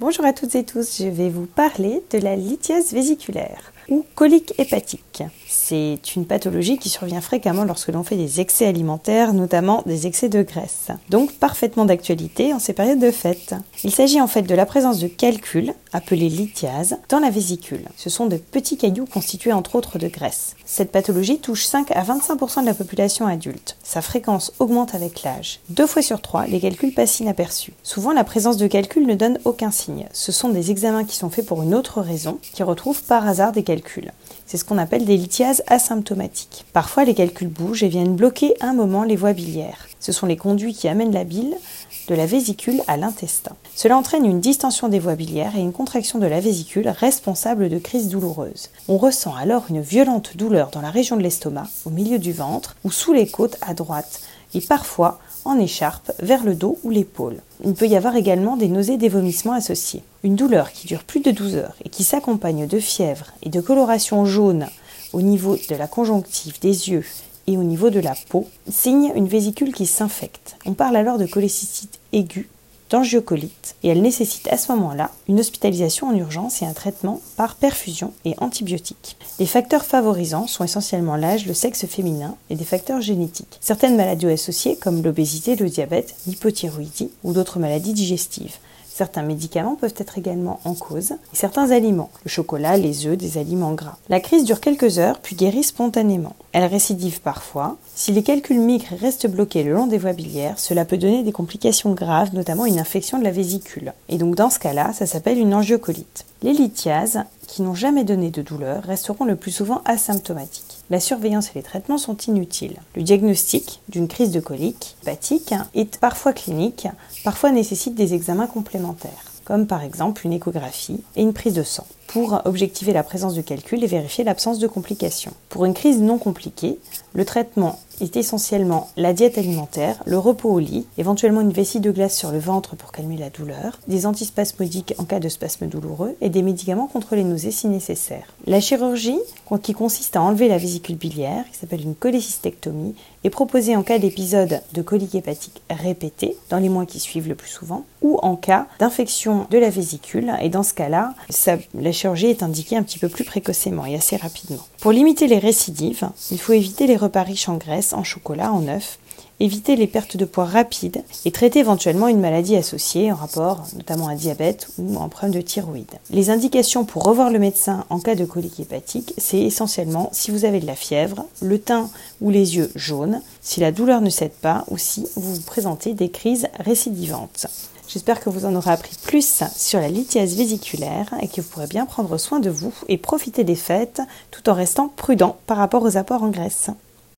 Bonjour à toutes et tous, je vais vous parler de la lithiase vésiculaire ou colique hépatique. C'est une pathologie qui survient fréquemment lorsque l'on fait des excès alimentaires, notamment des excès de graisse. Donc parfaitement d'actualité en ces périodes de fête. Il s'agit en fait de la présence de calculs, appelés lithiases, dans la vésicule. Ce sont de petits cailloux constitués entre autres de graisse. Cette pathologie touche 5 à 25% de la population adulte. Sa fréquence augmente avec l'âge. Deux fois sur trois, les calculs passent inaperçus. Souvent, la présence de calculs ne donne aucun signe. Ce sont des examens qui sont faits pour une autre raison, qui retrouvent par hasard des calculs c'est ce qu'on appelle des lithiases asymptomatiques. Parfois, les calculs bougent et viennent bloquer un moment les voies biliaires. Ce sont les conduits qui amènent la bile de la vésicule à l'intestin. Cela entraîne une distension des voies biliaires et une contraction de la vésicule responsable de crises douloureuses. On ressent alors une violente douleur dans la région de l'estomac, au milieu du ventre ou sous les côtes à droite, et parfois en écharpe vers le dos ou l'épaule. Il peut y avoir également des nausées et des vomissements associés. Une douleur qui dure plus de 12 heures et qui s'accompagne de fièvre et de coloration jaune au niveau de la conjonctive des yeux et au niveau de la peau signe une vésicule qui s'infecte. On parle alors de cholécystite aiguë d'angiocolite et elle nécessite à ce moment-là une hospitalisation en urgence et un traitement par perfusion et antibiotiques. Les facteurs favorisants sont essentiellement l'âge, le sexe féminin et des facteurs génétiques. Certaines maladies associées comme l'obésité, le diabète, l'hypothyroïdie ou d'autres maladies digestives. Certains médicaments peuvent être également en cause, certains aliments, le chocolat, les œufs, des aliments gras. La crise dure quelques heures puis guérit spontanément. Elle récidive parfois. Si les calculs migrent restent bloqués le long des voies biliaires, cela peut donner des complications graves, notamment une infection de la vésicule. Et donc dans ce cas-là, ça s'appelle une angiocolite. Les lithiases, qui n'ont jamais donné de douleur, resteront le plus souvent asymptomatiques. La surveillance et les traitements sont inutiles. Le diagnostic d'une crise de colique hépatique est parfois clinique, parfois nécessite des examens complémentaires, comme par exemple une échographie et une prise de sang pour objectiver la présence de calcul et vérifier l'absence de complications. Pour une crise non compliquée, le traitement est essentiellement la diète alimentaire, le repos au lit, éventuellement une vessie de glace sur le ventre pour calmer la douleur, des antispasmodiques en cas de spasme douloureux et des médicaments contre les nausées si nécessaire. La chirurgie, qui consiste à enlever la vésicule biliaire, qui s'appelle une cholécystectomie, est proposée en cas d'épisode de colique hépatique répété, dans les mois qui suivent le plus souvent, ou en cas d'infection de la vésicule, et dans ce cas-là, la chirurgie est indiquée un petit peu plus précocement et assez rapidement. Pour limiter les récidives, il faut éviter les repas riches en graisse, en chocolat, en œufs, éviter les pertes de poids rapides et traiter éventuellement une maladie associée en rapport notamment à diabète ou un problème de thyroïde. Les indications pour revoir le médecin en cas de colique hépatique, c'est essentiellement si vous avez de la fièvre, le teint ou les yeux jaunes, si la douleur ne cède pas ou si vous vous présentez des crises récidivantes. J'espère que vous en aurez appris plus sur la lithiase vésiculaire et que vous pourrez bien prendre soin de vous et profiter des fêtes tout en restant prudent par rapport aux apports en graisse.